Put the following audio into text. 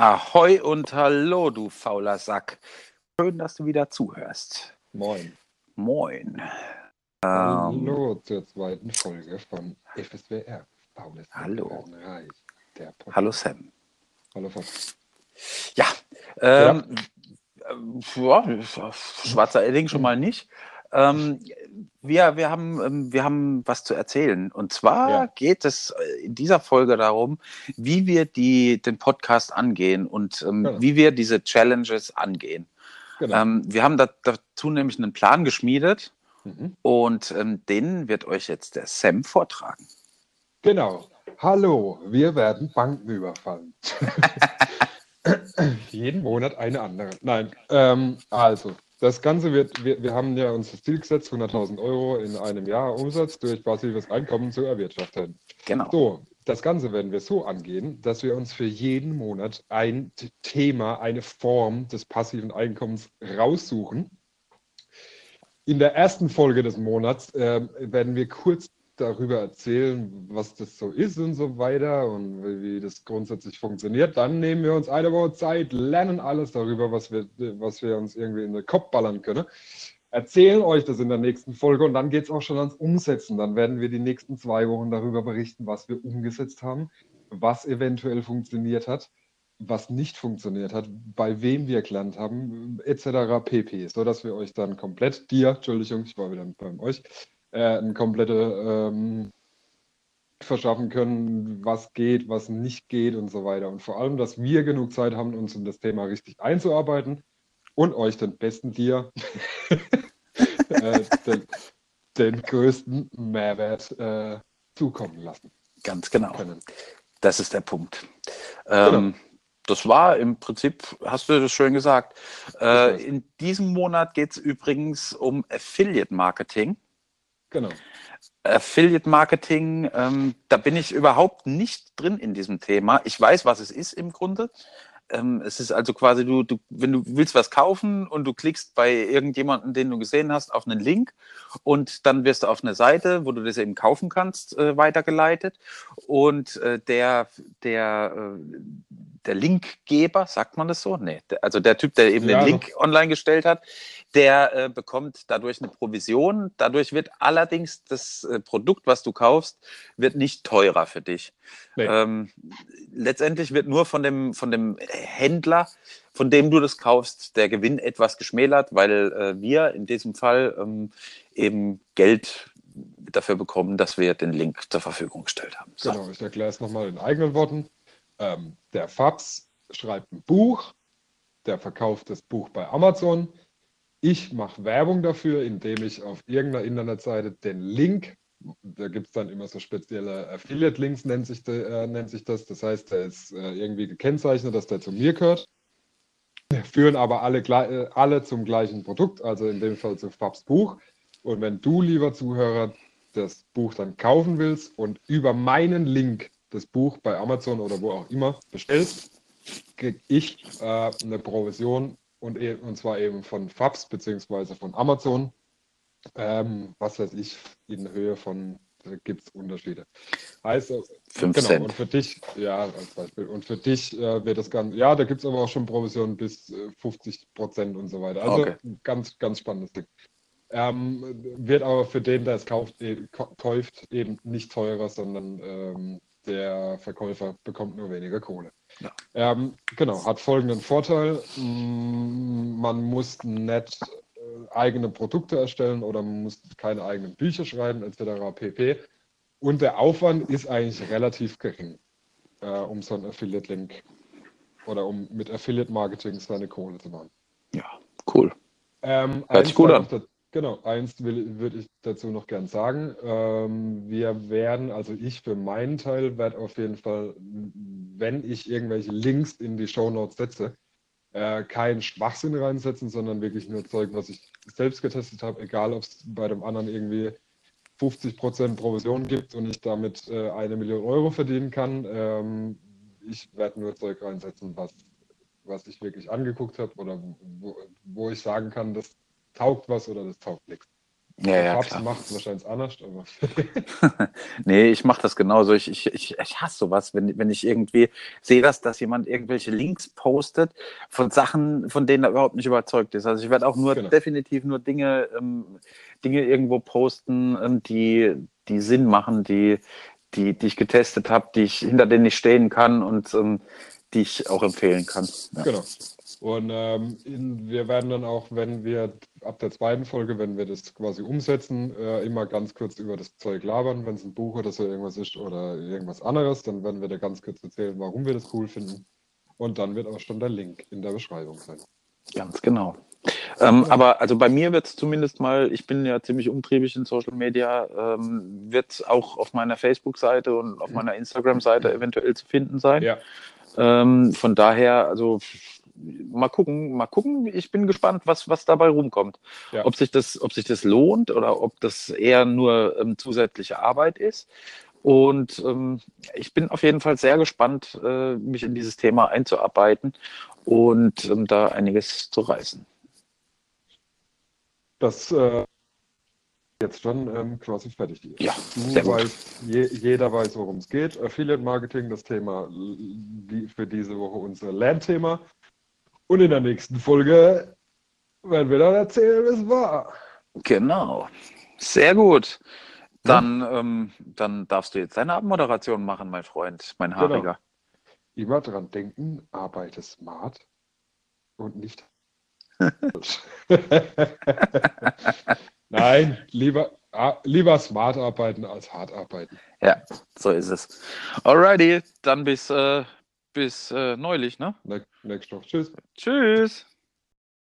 Ahoi und hallo, du fauler Sack. Schön, dass du wieder zuhörst. Moin. Moin. Hallo zur zweiten Folge von FSWR. Faules Hallo. Reich. Hallo Sam. Hallo Fab. Ja, ähm, äh, ja, schwarzer Edding schon mal nicht. Ähm, wir, wir, haben, ähm, wir haben was zu erzählen. Und zwar Ja. geht es äh, in dieser Folge darum, wie wir die, den Podcast angehen und ähm, Genau. wie wir diese Challenges angehen. Genau. Ähm, wir haben da, dazu nämlich einen Plan geschmiedet Mhm. und ähm, den wird euch jetzt der Sam vortragen. Genau. Hallo, wir werden Banken überfallen. Jeden Monat eine andere. Nein, ähm, also, das Ganze wird, wir, wir haben ja uns das Ziel gesetzt, 100.000 Euro in einem Jahr Umsatz durch passives Einkommen zu erwirtschaften. Genau. So, das Ganze werden wir so angehen, dass wir uns für jeden Monat ein Thema, eine Form des passiven Einkommens raussuchen. In der ersten Folge des Monats ähm, werden wir kurz darüber erzählen, was das so ist und so weiter und wie, das grundsätzlich funktioniert. Dann nehmen wir uns eine Woche Zeit, lernen alles darüber, was wir, was wir uns irgendwie in den Kopf ballern können erzählen euch das in der nächsten Folge und dann geht es auch schon ans Umsetzen. Dann werden wir die nächsten zwei Wochen darüber berichten, was wir umgesetzt haben, was eventuell funktioniert hat, was nicht funktioniert hat, bei wem wir gelernt haben, etc. pp. Sodass wir euch dann komplett, dir, Entschuldigung, ich war wieder bei euch, äh, eine komplette ähm, verschaffen können, was geht, was nicht geht und so weiter. Und vor allem, dass wir genug Zeit haben, uns in das Thema richtig einzuarbeiten und euch den besten Dir, äh, den, den größten Mehrwert äh, zukommen lassen Ganz genau. können. Das ist der Punkt. Ähm, Das war im Prinzip, hast du das schön gesagt. Äh, in diesem Monat geht es übrigens um Affiliate Marketing. Genau. Affiliate Marketing, ähm, da bin ich überhaupt nicht drin in diesem Thema. Ich weiß, was es ist im Grunde. Ähm, es ist also quasi, du, du, wenn du willst was kaufen und du klickst bei irgendjemandem, den du gesehen hast, auf einen Link und dann wirst du auf eine Seite, wo du das eben kaufen kannst, äh, weitergeleitet. Und äh, der, der, äh, der Linkgeber, sagt man das so? Nee, der, also der Typ, der eben Ja, den Link online gestellt hat, der äh, bekommt dadurch eine Provision. Dadurch wird allerdings das äh, Produkt, was du kaufst, wird nicht teurer für dich. Nee. Ähm, letztendlich wird nur von dem, von dem Händler, von dem du das kaufst, der Gewinn etwas geschmälert, weil äh, wir in diesem Fall ähm, eben Geld dafür bekommen, dass wir den Link zur Verfügung gestellt haben. So. Genau, ich erkläre es nochmal in eigenen Worten. Ähm, der Fabs schreibt ein Buch, der verkauft das Buch bei Amazon. Ich mache Werbung dafür, indem ich auf irgendeiner Internetseite den Link, da gibt es dann immer so spezielle Affiliate-Links, nennt, sich äh, nennt sich das. Das heißt, der ist äh, irgendwie gekennzeichnet, dass der zu mir gehört. Führen aber alle, äh, alle zum gleichen Produkt, also in dem Fall zu Fabs Buch. Und wenn du, lieber Zuhörer, das Buch dann kaufen willst und über meinen Link das Buch bei Amazon oder wo auch immer bestellst, kriege ich äh, eine Provision und, e und zwar eben von Fabs beziehungsweise von Amazon. Ähm, was weiß ich, in Höhe von, da gibt es Unterschiede. Äh, Fünf genau, Cent. und für dich, ja, als Beispiel, und für dich äh, wird das Ganze, ja, da gibt es aber auch schon Provisionen bis äh, 50 Prozent und so weiter. Also Okay. ganz, ganz spannendes Ding. Ähm, wird aber für den, der es kauft, ko- kauft, eben nicht teurer, sondern ähm, der Verkäufer bekommt nur weniger Kohle. Ja. Ähm, genau, hat folgenden Vorteil. Mm, Man muss nicht äh, eigene Produkte erstellen oder man muss keine eigenen Bücher schreiben, etc. pp. Und der Aufwand ist eigentlich relativ gering, äh, um so einen Affiliate-Link oder um mit Affiliate-Marketing seine Kohle zu machen. Ja, cool. Ähm, Hört sich gut an. Genau, eins würde ich dazu noch gern sagen. Ähm, wir werden, also ich für meinen Teil werde auf jeden Fall, wenn ich irgendwelche Links in die Shownotes setze, äh, keinen Schwachsinn reinsetzen, sondern wirklich nur Zeug, was ich selbst getestet habe, egal ob es bei dem anderen irgendwie 50% Provision gibt und ich damit äh, eine Million Euro verdienen kann. Ähm, ich werde nur Zeug reinsetzen, was, was ich wirklich angeguckt habe oder wo, wo ich sagen kann, das taugt was oder das taugt nichts. Ja, ja, Papst klar. macht es wahrscheinlich anders, aber Nee, ich mache das genauso. Ich, ich, ich, ich hasse sowas, wenn, wenn ich irgendwie sehe, dass, dass jemand irgendwelche Links postet von Sachen, von denen er überhaupt nicht überzeugt ist. Also ich werde auch nur Genau. definitiv nur Dinge, ähm, Dinge irgendwo posten, ähm, die, die Sinn machen, die, die, die ich getestet habe, die ich, hinter denen ich stehen kann und ähm, die ich auch empfehlen kann. Ja. Genau. Und ähm, in, wir werden dann auch, wenn wir ab der zweiten Folge, wenn wir das quasi umsetzen, äh, immer ganz kurz über das Zeug labern, wenn es ein Buch oder so irgendwas ist oder irgendwas anderes, dann werden wir da ganz kurz erzählen, warum wir das cool finden. Und dann wird auch schon der Link in der Beschreibung sein. Ganz genau. Ähm, aber also bei mir wird es zumindest mal, ich bin ja ziemlich umtriebig in Social Media, ähm, wird auch auf meiner Facebook-Seite und auf meiner Instagram-Seite eventuell zu finden sein. Ja, Ähm, von daher, also mal gucken, mal gucken. Ich bin gespannt, was, was dabei rumkommt. Ja. Ob, sich das, ob sich das lohnt oder ob das eher nur ähm, zusätzliche Arbeit ist. Und ähm, ich bin auf jeden Fall sehr gespannt, äh, mich in dieses Thema einzuarbeiten und ähm, da einiges zu reißen. das äh, jetzt schon ähm, quasi fertig ist. Ja, Du weißt, je, jeder weiß, worum es geht. Affiliate Marketing, das Thema die, für diese Woche unser Lernthema. Und in der nächsten Folge werden wir dann erzählen, wie es war. Genau. Sehr gut. Dann, ähm, dann darfst du jetzt deine Abmoderation machen, mein Freund, mein Genau. Haariger. Immer dran denken, arbeite smart und nicht. Nein, lieber, ah, lieber smart arbeiten als hart arbeiten. Ja, so ist es. Alrighty, dann bis, äh, bis äh, neulich, ne? Ne- Nächste Woche. Tschüss. Tschüss.